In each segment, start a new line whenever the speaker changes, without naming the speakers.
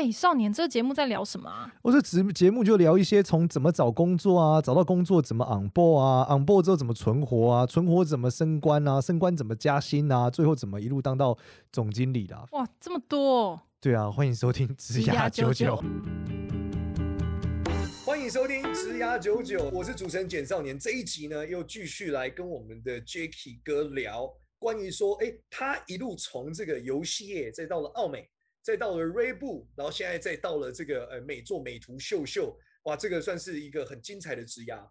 哎，少年，这个节目在聊什么啊？
我这节节目就聊一些从怎么找工作啊，找到工作怎么 on board 啊，on board 之后怎么存活啊，存活怎么升官啊，升官怎么加薪啊，最后怎么一路当到总经理的啊。
哇，这么多！
对啊，欢迎收听 职涯九九。
欢迎收听职涯九九，我是主持人简少年。这一集呢，又继续来跟我们的 Jacky 哥聊关于说，哎，他一路从这个游戏业，再到了奥美。再到了锐步，然后现在再到了这个呃美作美图秀秀，哇，这个算是一个很精彩的职涯。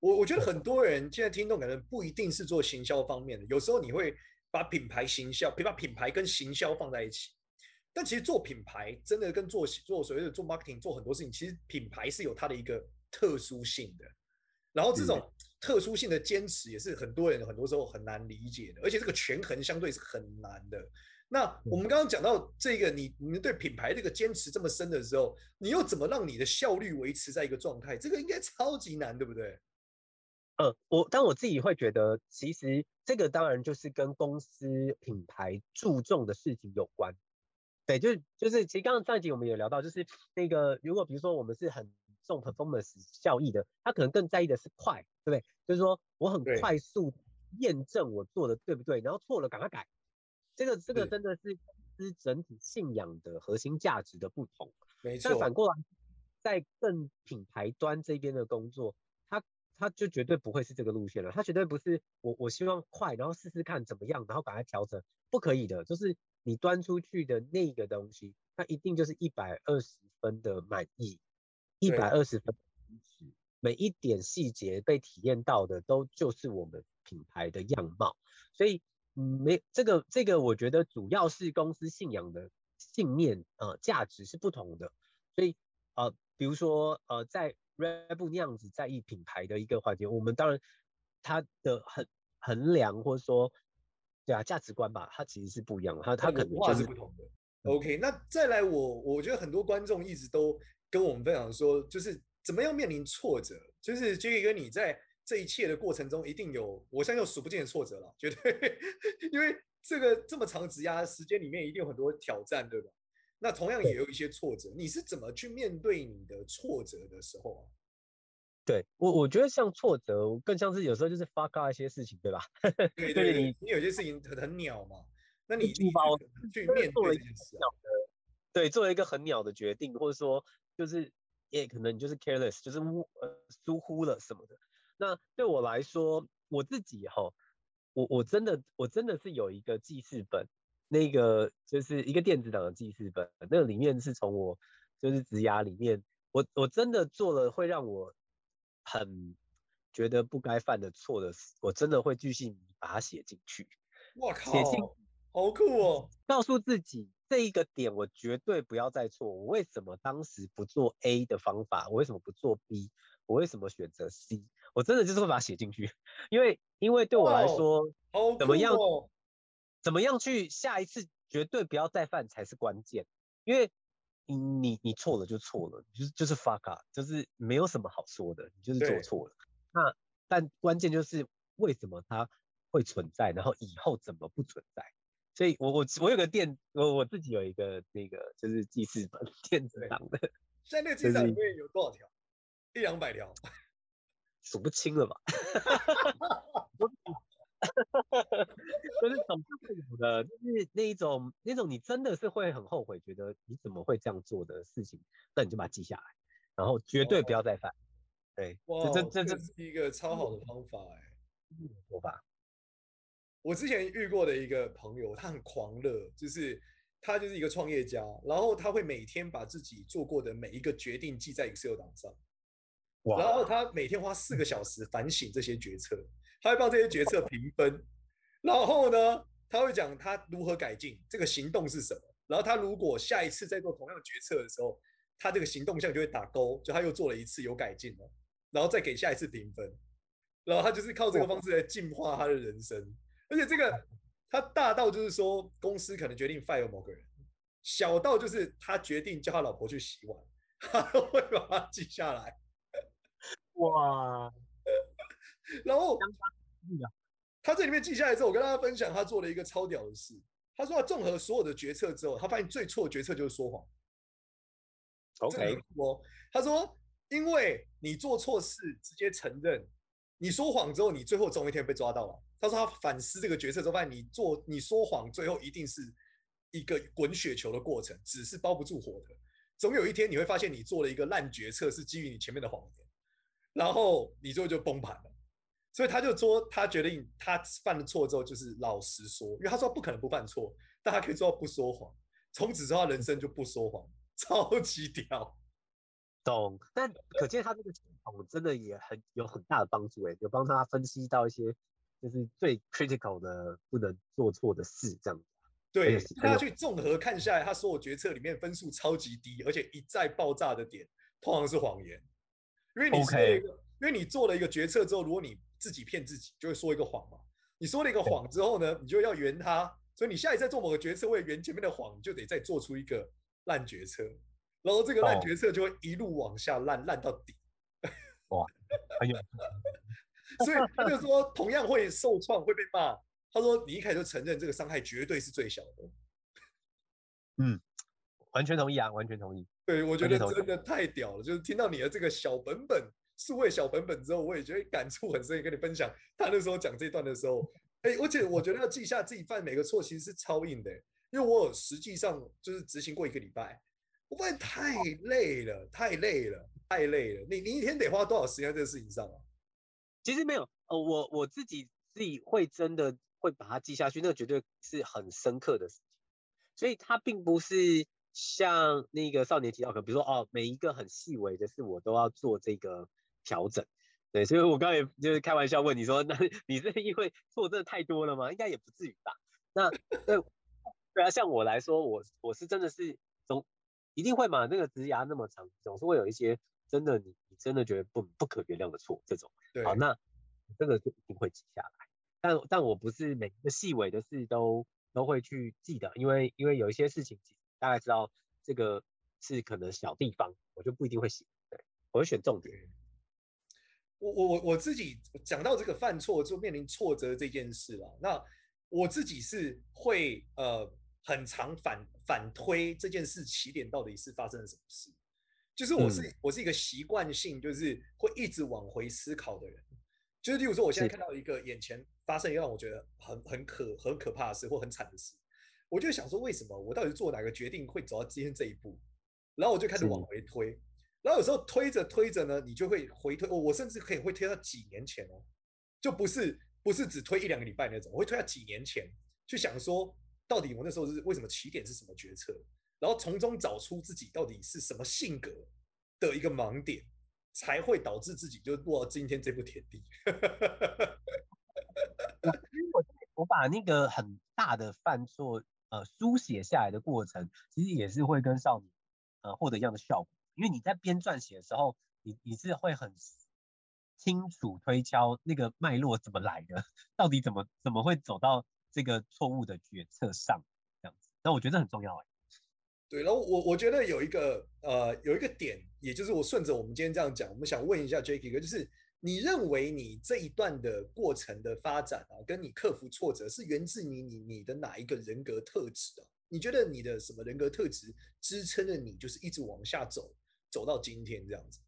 我我觉得很多人现在听众可能不一定是做行销方面的，有时候你会把品牌行销，把品牌跟行销放在一起。但其实做品牌真的跟做做所谓的做 marketing 做很多事情，其实品牌是有它的一个特殊性的。然后这种特殊性的坚持也是很多人很多时候很难理解的，而且这个权衡相对是很难的。那我们刚刚讲到这个，你你们对品牌这个坚持这么深的时候，你又怎么让你的效率维持在一个状态？这个应该超级难，对不对？
呃，我但我自己会觉得，其实这个当然就是跟公司品牌注重的事情有关。对，就是就是，其实刚刚上一集我们有聊到，就是那个如果比如说我们是很重 performance 效益的，他可能更在意的是快，对不对？就是说我很快速验证我做的对不对，然后错了赶快改。这个这个真的是是整体信仰的核心价值的不同。
没错。
但反过来，在更品牌端这边的工作，他他就绝对不会是这个路线了。他绝对不是我我希望快，然后试试看怎么样，然后把它调整，不可以的。就是你端出去的那个东西，它一定就是一百二十分的满意，一百二十分的每一点细节被体验到的都就是我们品牌的样貌，所以。嗯，没这个这个，我觉得主要是公司信仰的信念，呃，价值是不同的。所以，呃，比如说，呃，在 Red 那样子在意品牌的一个环节，我们当然它的衡衡量或者说，对啊，价值观吧，它其实是不一样的，它它可能就是
是不同的。OK，那再来我，我我觉得很多观众一直都跟我们分享说，就是怎么样面临挫折，就是 Jacky 哥你在。这一切的过程中，一定有，我相信有数不尽的挫折了，绝对，因为这个这么长职涯时间里面，一定有很多挑战，对吧？那同样也有一些挫折，你是怎么去面对你的挫折的时候啊？
对我，我觉得像挫折，更像是有时候就是 fuck up 一些事情，对吧？
对对，你你有些事情很很鸟嘛，那你去去面对这件事啊？
对，做了一个很鸟的决定，或者说就是也可能就是 careless，就是呃疏忽了什么的。那对我来说，我自己哈，我我真的我真的是有一个记事本，那个就是一个电子档的记事本，那个里面是从我就是职涯里面，我我真的做了会让我很觉得不该犯的错的事，我真的会继续把它写进去。
我靠，写进好酷哦！
告诉自己这一个点，我绝对不要再错。我为什么当时不做 A 的方法？我为什么不做 B？我为什么选择 C？我真的就是会把它写进去，因为因为对我来说，怎么样怎么样去下一次绝对不要再犯才是关键，因为你你你错了就错了，就是就是 fuck up，就是没有什么好说的，你就是做错了。那但关键就是为什么它会存在，然后以后怎么不存在？所以我我我有个电我我自己有一个那个就是记事本 电子档的，
现在那个记事本里面有多少条？一两百条。
数不清了吧？就是总是会有的，就是那一种那种你真的是会很后悔，觉得你怎么会这样做的事情，那你就把它记下来，然后绝对不要再犯。对，
哇，这这这是一个超好的方法哎、欸，
说法。
我之前遇过的一个朋友，他很狂热，就是他就是一个创业家，然后他会每天把自己做过的每一个决定记在 Excel 档上。然后他每天花四个小时反省这些决策，他会帮这些决策评分，然后呢，他会讲他如何改进，这个行动是什么。然后他如果下一次再做同样的决策的时候，他这个行动项就会打勾，就他又做了一次有改进了，然后再给下一次评分。然后他就是靠这个方式来进化他的人生。而且这个他大到就是说公司可能决定 fire 某个人，小到就是他决定叫他老婆去洗碗，他都会把它记下来。
哇，
然后他这里面记下来之后，我跟大家分享他做了一个超屌的事。他说他综合所有的决策之后，他发现最错的决策就是说谎。
OK，
我他说，因为你做错事直接承认，你说谎之后，你最后总有一天被抓到了。他说他反思这个决策之后，发现你做你说谎，最后一定是一个滚雪球的过程，纸是包不住火的。总有一天你会发现你做了一个烂决策，是基于你前面的谎言，然后你最后就崩盘了。所以他就说，他决定他犯了错之后就是老实说，因为他说他不可能不犯错，但他可以做到不说谎。从此之后，他人生就不说谎，超级屌。
懂，但可见他这个系统真的也很有很大的帮助，哎，有帮他分析到一些就是最 critical 的不能做错的事，这样子。
对，他去综合看下来，他所有决策里面分数超级低，而且一再爆炸的点通常是谎言，因为你说了一个，Okay. 因为你做了一个决策之后，如果你自己骗自己，就会说一个谎嘛。你说了一个谎之后呢，你就要圆它，所以你下一次做某个决策为了圆前面的谎，你就得再做出一个烂决策，然后这个烂决策就会一路往下烂，烂到底。
哇，很有。
所以他就说，同样会受创，会被骂。他说，你一开始就承认这个伤害绝对是最小的。
嗯，完全同意啊，完全同意。
对，我觉得真的太屌了，就是听到你的这个小本本。数位小本本之后，我也觉得感触很深，跟你分享。他那时候讲这段的时候，哎，而且我觉得要记下自己犯每个错，其实是超硬的，因为我有实际上就是执行过一个礼拜，我发现太累了，太累了，太累了。你你一天得花多少时间在这个事情上啊？
其实没有，呃，我我自己自己会真的会把它记下去，那绝对是很深刻的事情。所以它并不是像那个少年提到，可比如说哦，每一个很细微的事，我都要做这个。调整，对，所以我刚才也就是开玩笑问你说，那你是因为错真的太多了吗？应该也不至于吧。那 对对啊，像我来说，我我是真的是总一定会嘛，那个职涯那么长，总是会有一些真的你你真的觉得不不可原谅的错这种。对好，那这个就一定会记下来。但但我不是每一个细微的事都都会去记得，因为因为有一些事情大概知道这个是可能小地方，我就不一定会写。对，我会选重点。
我我我我自己讲到这个犯错就面临挫折这件事了，那我自己是会呃很常反反推这件事起点到底是发生了什么事，就是我是、嗯、我是一个习惯性就是会一直往回思考的人，就是例如说我现在看到一个眼前发生一个让我觉得很很可很可怕的事或很惨的事，我就想说为什么我到底做哪个决定会走到今天这一步，然后我就开始往回推。然后有时候推着推着呢，你就会回推。我我甚至可以会推到几年前哦，就不是不是只推一两个礼拜那种，我会推到几年前，去想说到底我那时候是为什么起点是什么决策，然后从中找出自己到底是什么性格的一个盲点，才会导致自己就落到今天这步田地。
我我把那个很大的犯错呃书写下来的过程，其实也是会跟少年呃获得一样的效果。因为你在编撰写的时候，你你是会很清楚推敲那个脉络怎么来的，到底怎么怎么会走到这个错误的决策上这样子。那我觉得很重要哎。
对，然后我我觉得有一个呃有一个点，也就是我顺着我们今天这样讲，我们想问一下 Jacky 哥，就是你认为你这一段的过程的发展啊，跟你克服挫折是源自于你你你的哪一个人格特质啊？你觉得你的什么人格特质支撑着你，就是一直往下走？走到今天这样子，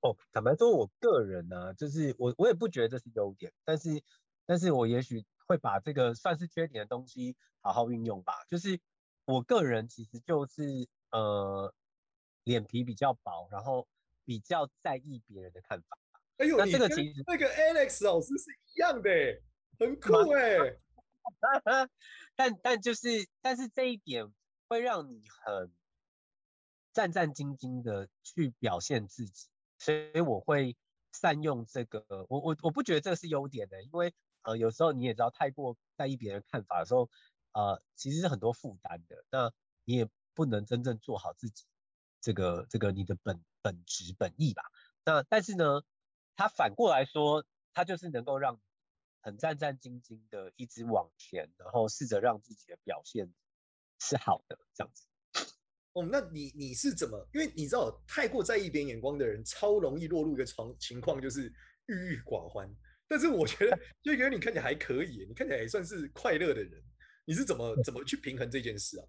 哦，坦白说，我个人呢、就是我我也不觉得这是优点，但是，但是我也许会把这个算是缺点的东西好好运用吧。就是我个人其实就是呃，脸皮比较薄，然后比较在意别人的看法。
哎呦，那这个其实那个 Alex 老师是一样的，很酷哎。
但但就是，但是这一点会让你很。战战兢兢的去表现自己，所以我会善用这个。我我我不觉得这个是优点的，因为呃有时候你也知道，太过在意别人看法的时候，呃其实是很多负担的。那你也不能真正做好自己这个这个你的本本职本意吧。那但是呢，他反过来说，他就是能够让很战战兢兢的一直往前，然后试着让自己的表现是好的这样子。
哦，那你你是怎么？因为你知道，太过在意别人眼光的人，超容易落入一个情情况，就是郁郁寡欢。但是我觉得，就觉得你看起来还可以，你看起来也算是快乐的人。你是怎么怎么去平衡这件事啊？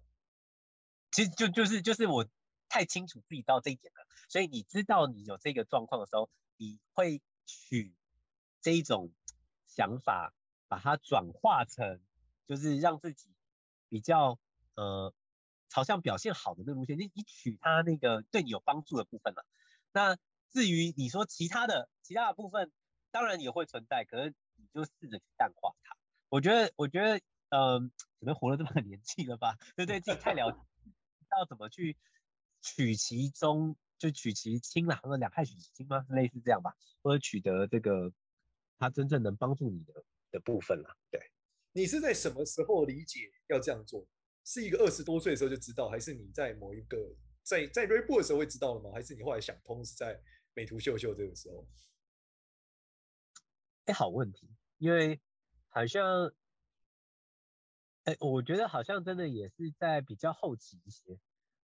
其实就就是就是我太清楚自己到这一点了，所以你知道你有这个状况的时候，你会取这一种想法，把它转化成就是让自己比较呃朝向表现好的那路线，你你取它那个对你有帮助的部分了。那至于你说其他的其他的部分，当然也会存在，可是你就试着去淡化它。我觉得我觉得呃，可能活了这么年纪了吧，就对，自己太了解，要怎么去。取其中就取其轻啦，两害取其轻吗？类似这样吧，或者取得这个他真正能帮助你的的部分啦。对，
你是在什么时候理解要这样做？是一个二十多岁的时候就知道，还是你在某一个在在 Redbook 的时候会知道了吗？还是你后来想通是在美图秀秀这个时候？
哎、欸，好问题，因为好像，哎、欸，我觉得好像真的也是在比较后期一些。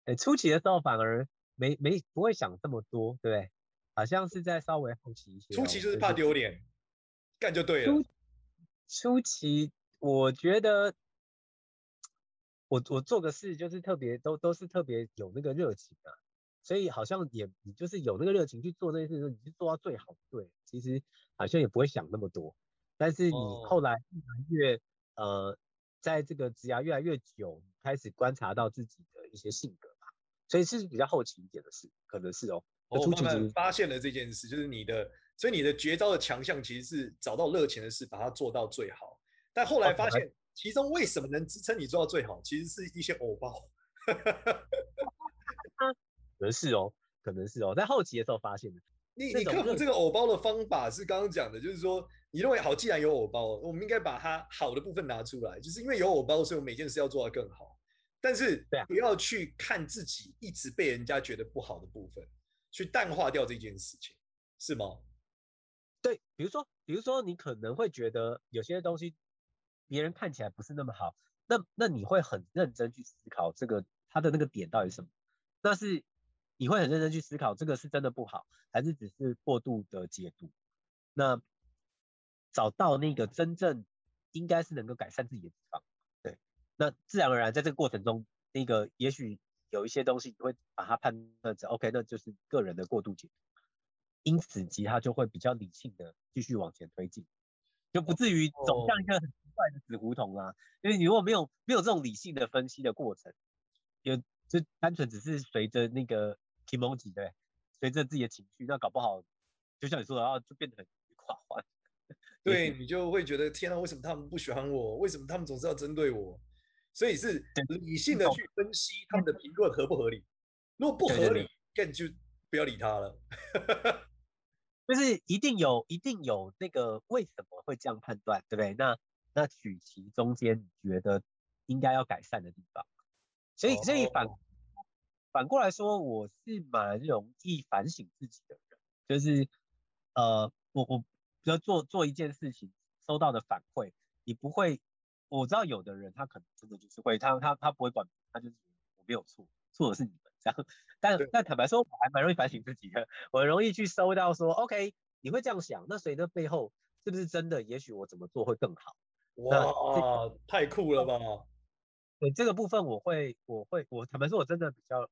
哎，初期的时候反而没没不会想这么多，对不对？好像是在稍微后期一些。
初期就是怕丢脸，干就对了。
初，初期我觉得，我我做个事就是特别都都是特别有那个热情啊，所以好像也你就是有那个热情去做这件事的时候，你就做到最好。对，其实好像也不会想那么多。但是你后来越来越呃，在这个职涯越来越久，开始观察到自己的一些性格。所以是比较后期一点的事，可能是哦。
我慢慢发现了这件事，就是你的，所以你的绝招的强项其实是找到热情的事，把它做到最好。但后来发现，其中为什么能支撑你做到最好，其实是一些偶包。
可能是哦，可能是哦，在后期的时候发现的。
你你克服这个偶包的方法是刚刚讲的，就是说你认为好，既然有偶包，我们应该把它好的部分拿出来，就是因为有偶包，所以我每件事要做得更好。但是不要去看自己一直被人家觉得不好的部分，去淡化掉这件事情，是吗？
对，比如说，比如说你可能会觉得有些东西别人看起来不是那么好，那那你会很认真去思考这个他的那个点到底是什么？那是你会很认真去思考这个是真的不好，还是只是过度的解读？那找到那个真正应该是能够改善自己的地方。那自然而然，在这个过程中，那个也许有一些东西你会把它判断成 OK，那就是个人的过度解读，因此吉他就会比较理性的继续往前推进，就不至于走向一个很奇怪的死胡同啊。因为你如果没有没有这种理性的分析的过程，就就单纯只是随着那个 kimoji 对，随着自己的情绪，那搞不好就像你说的，然后就变得很垮缓。
对，你就会觉得天啊，为什么他们不喜欢我？为什么他们总是要针对我？所以是理性的去分析他们的评论合不合理，如果不合理，更就不要理他了。
就是一定有，一定有那个为什么会这样判断，对不对？那那取其中间你觉得应该要改善的地方。所以所以反反过来说，我是蛮容易反省自己的人，就是呃，我我比如做做一件事情收到的反馈，你不会。我知道有的人他可能真的就是会，他他他不会管，他就是我没有错，错的是你们这样。但但坦白说，我还蛮容易反省自己的，我很容易去收到说，OK，你会这样想，那谁的背后是不是真的？也许我怎么做会更好？
哇，太酷了吧！
对这个部分，我会我会我坦白说，我真的比较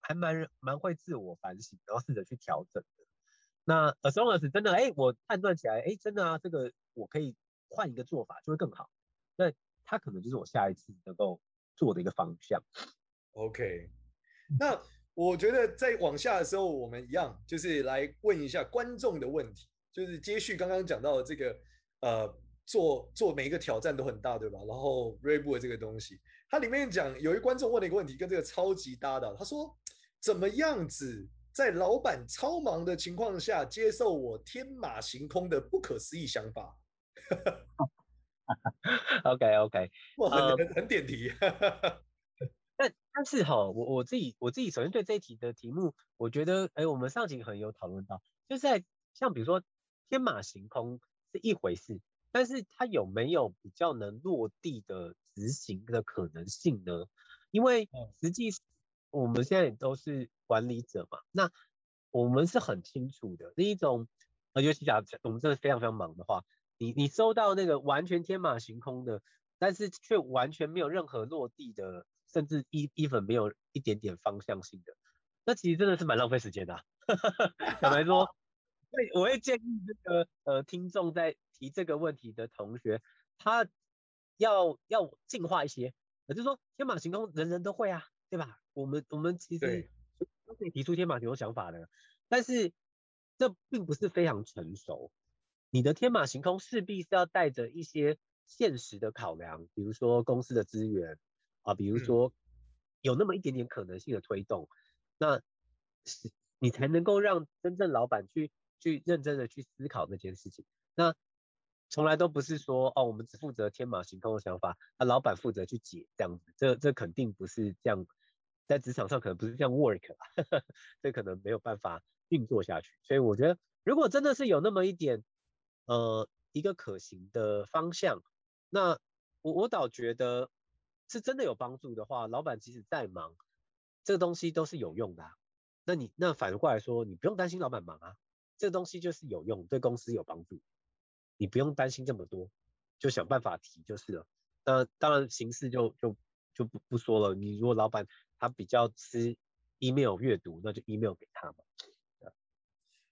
还蛮蛮会自我反省，然后试着去调整的。那 as long as 真的，哎，我判断起来，哎，真的啊，这个我可以换一个做法，就会更好。那他可能就是我下一次能够做的一个方向。
OK，那我觉得在往下的时候，我们一样就是来问一下观众的问题，就是接续刚刚讲到的这个，呃，做做每一个挑战都很大，对吧？然后 Redbook 这个东西，它里面讲有一观众问了一个问题，跟这个超级搭档，他说怎么样子在老板超忙的情况下接受我天马行空的不可思议想法？
OK OK，
哇，很很点题。
但但是哈，我我自己我自己首先对这一题的题目，我觉得，哎，我们上集很有讨论到，就是在像比如说天马行空是一回事，但是它有没有比较能落地的执行的可能性呢？因为实际我们现在都是管理者嘛，那我们是很清楚的，那一种，呃尤其假我们真的非常非常忙的话。你你收到那个完全天马行空的，但是却完全没有任何落地的，甚至一一分没有一点点方向性的，那其实真的是蛮浪费时间的、啊。坦白说，会我会建议这个呃听众在提这个问题的同学，他要要进化一些，也就是说天马行空人人都会啊，对吧？我们我们其实都可以提出天马行空想法的，但是这并不是非常成熟。你的天马行空势必是要带着一些现实的考量，比如说公司的资源啊，比如说有那么一点点可能性的推动，那是。你才能够让真正老板去去认真的去思考这件事情。那从来都不是说哦，我们只负责天马行空的想法，那老板负责去解这样子。这这肯定不是这样，在职场上可能不是这样 work 啦，这可能没有办法运作下去。所以我觉得，如果真的是有那么一点呃一个可行的方向，那我我倒觉得是真的有帮助的话，老板即使再忙，这个东西都是有用的。那你那反过来说，你不用担心老板忙啊，这个东西就是有用，对公司有帮助，你不用担心这么多，就想办法提就是了。那当然形式就就就不不说了。你如果老板他比较吃 email 阅读，那就 email 给他嘛。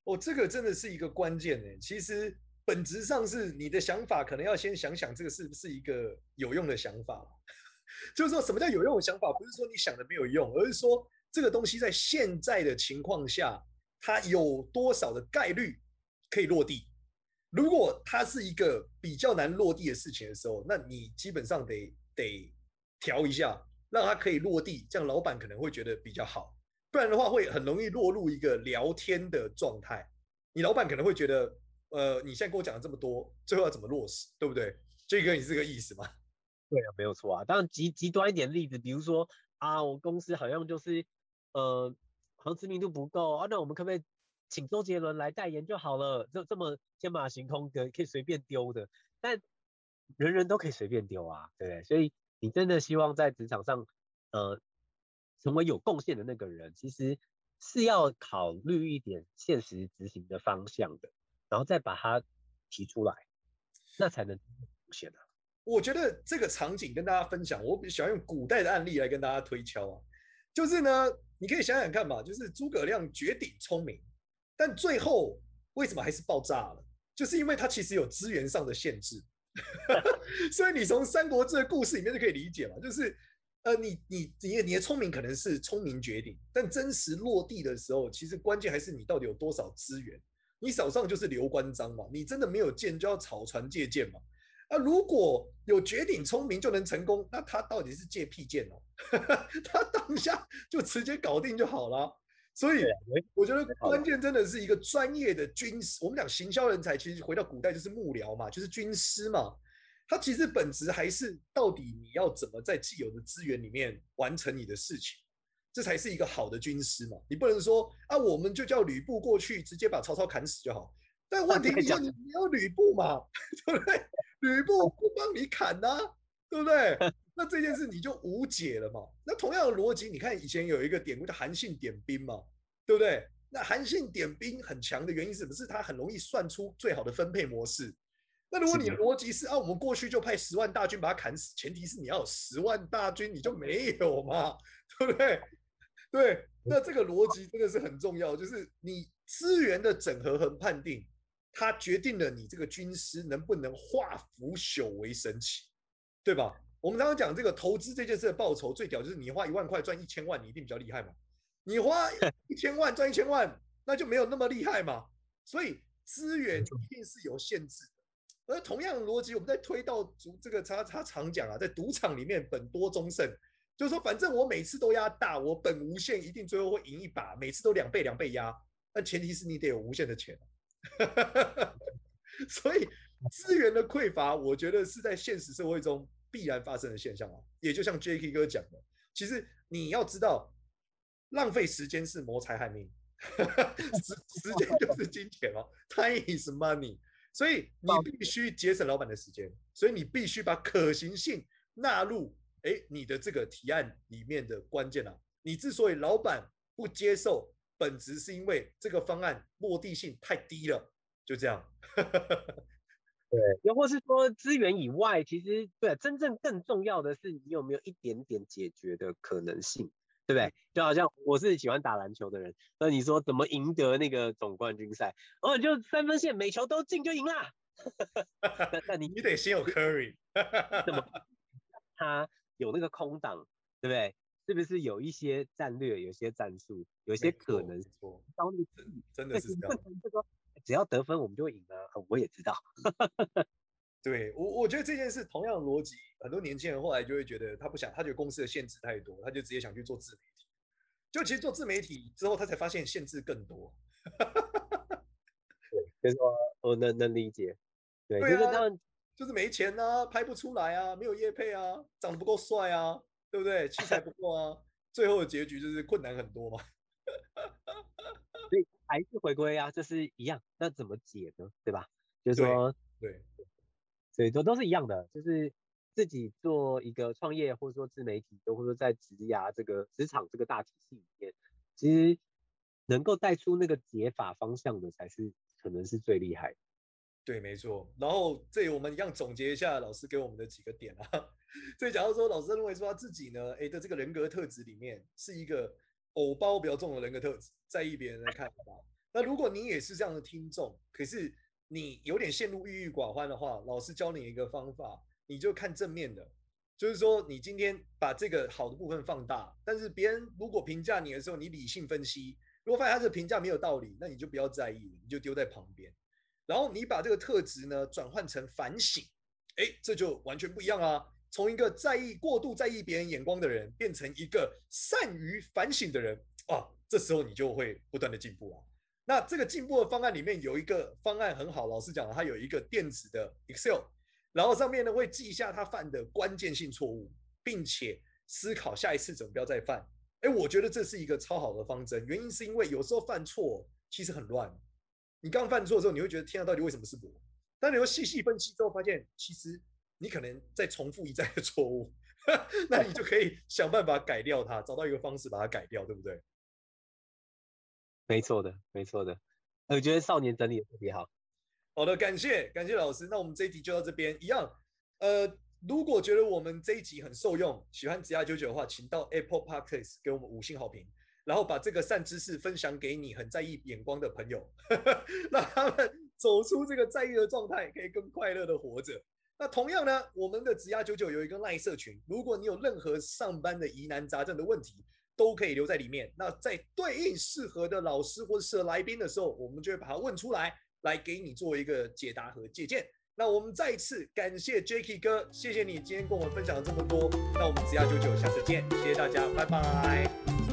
哦，这个真的是一个关键呢。其实本质上是你的想法，可能要先想想这个是不是一个有用的想法。就是说什么叫有用的想法？不是说你想的没有用，而是说。这个东西在现在的情况下，它有多少的概率可以落地？如果它是一个比较难落地的事情的时候，那你基本上得得调一下，让它可以落地，这样老板可能会觉得比较好。不然的话，会很容易落入一个聊天的状态。你老板可能会觉得，呃，你现在跟我讲了这么多，最后要怎么落实，对不对？这个你是这个意思吗？
对啊，没有错啊。当然极极端一点例子，比如说啊，我公司好像就是。呃，好像知名度不够啊，那我们可不可以请周杰伦来代言就好了？这这么天马行空的，可以随便丢的，但人人都可以随便丢啊，对不对？所以你真的希望在职场上，呃，成为有贡献的那个人，其实是要考虑一点现实执行的方向的，然后再把它提出来，那才能实现的。
我觉得这个场景跟大家分享，我比较喜欢用古代的案例来跟大家推敲啊，就是呢。你可以想想看嘛，就是诸葛亮绝顶聪明，但最后为什么还是爆炸了？就是因为他其实有资源上的限制。所以你从《三国志》的故事里面就可以理解嘛，就是呃，你你你你的聪明可能是聪明绝顶，但真实落地的时候，其实关键还是你到底有多少资源。你手上就是刘关张嘛，你真的没有剑就要草船借箭嘛。啊，如果有绝顶聪明就能成功，那他到底是借屁剑哦？他当下就直接搞定就好了。所以我觉得关键真的是一个专业的军师。我们讲行销人才，其实回到古代就是幕僚嘛，就是军师嘛。他其实本质还是到底你要怎么在既有的资源里面完成你的事情，这才是一个好的军师嘛。你不能说啊，我们就叫吕布过去直接把曹操砍死就好。但问题你要你你要吕布嘛，对不对？吕布不帮你砍呐、啊，对不对？那这件事你就无解了嘛。那同样的逻辑，你看以前有一个典故叫韩信点兵嘛，对不对？那韩信点兵很强的原因是什么？是他很容易算出最好的分配模式。那如果你的逻辑是啊，我们过去就派十万大军把他砍死，前提是你要有十万大军，你就没有嘛，对不对？对，那这个逻辑真的是很重要，就是你资源的整合和判定。它决定了你这个军师能不能化腐朽为神奇，对吧？我们常常讲这个投资这件事的报酬最屌，就是你花一万块赚一千万，你一定比较厉害嘛。你花 一千万赚一千万，那就没有那么厉害嘛。所以资源一定是有限制的。而同样的逻辑，我们在推到足这个他他常讲啊，在赌场里面本多终胜，就是说反正我每次都压大，我本无限，一定最后会赢一把，每次都两倍两倍压，但前提是你得有无限的钱。所以资源的匮乏，我觉得是在现实社会中必然发生的现象啊。也就像 Jacky 哥讲的，其实你要知道，浪费时间是谋财害命，时时间就是金钱哦，Time is money。所以你必须节省老板的时间，所以你必须把可行性纳入诶你的这个提案里面的关键啊。你之所以老板不接受。本质是因为这个方案落地性太低了，就这样。
对，又或是说资源以外，其实对，真正更重要的是你有没有一点点解决的可能性。对不对？就好像我是喜欢打篮球的人，那你说怎么赢得那个总冠军赛？哦，你就三分线每球都进就赢啦。那那你
你得先有 Curry，
怎么 他有那个空档，对不对？是不是有一些战略，有些战术，有些可能
说，
真
真的是这样。
只要得分，我们就会赢啊！我也知道。
对我，我觉得这件事同样的逻辑，很多年轻人后来就会觉得他不想，他觉得公司的限制太多，他就直接想去做自媒体。就其实做自媒体之后，他才发现限制更多。
对，就是说我能能理解。对，
对啊，就是没钱啊，拍不出来啊，没有业配啊，长得不够帅啊，对不对？器材不够啊，最后的结局就是困难很多嘛。
所以还是回归啊，就是一样，那怎么解呢？对吧？就是说，
对。对
所以都都是一样的，就是自己做一个创业，或者说自媒体，或者说在职涯这个职场这个大体系里面，其实能够带出那个解法方向的，才是可能是最厉害的。
对，没错。然后这里我们一样总结一下老师给我们的几个点啊。所以假如说老师认为说他自己呢，哎的这个人格特质里面是一个偶包比较重的人格特质，在意别人的看法。那如果你也是这样的听众，可是。你有点陷入郁郁寡欢的话，老师教你一个方法，你就看正面的，就是说你今天把这个好的部分放大，但是别人如果评价你的时候，你理性分析，如果发现他这个评价没有道理，那你就不要在意，你就丢在旁边，然后你把这个特质呢转换成反省，哎，这就完全不一样啊，从一个在意过度在意别人眼光的人，变成一个善于反省的人啊，这时候你就会不断的进步啊。那这个进步的方案里面有一个方案很好，老师讲了，它有一个电子的 Excel，然后上面呢会记下他犯的关键性错误，并且思考下一次怎么不要再犯。哎，我觉得这是一个超好的方针，原因是因为有时候犯错其实很乱，你刚犯错的时候你会觉得天啊，到底为什么是我？但你会细细分析之后发现，其实你可能在重复一再的错误，那你就可以想办法改掉它，找到一个方式把它改掉，对不对？
没错的，没错的，我觉得少年整理的特别好。
好的，感谢感谢老师，那我们这一集就到这边一样。呃，如果觉得我们这一集很受用，喜欢子牙九九的话，请到 Apple Podcast 给我们五星好评，然后把这个善知识分享给你很在意眼光的朋友，让他们走出这个在意的状态，可以更快乐的活着。那同样呢，我们的职涯九九有一个赖社群，如果你有任何上班的疑难杂症的问题，都可以留在里面。那在对应适合的老师或者适合来宾的时候，我们就会把它问出来，来给你做一个解答和借鉴。那我们再一次感谢 Jacky 哥，谢谢你今天跟我们分享了这么多。那我们职涯九九下次见，谢谢大家，拜拜。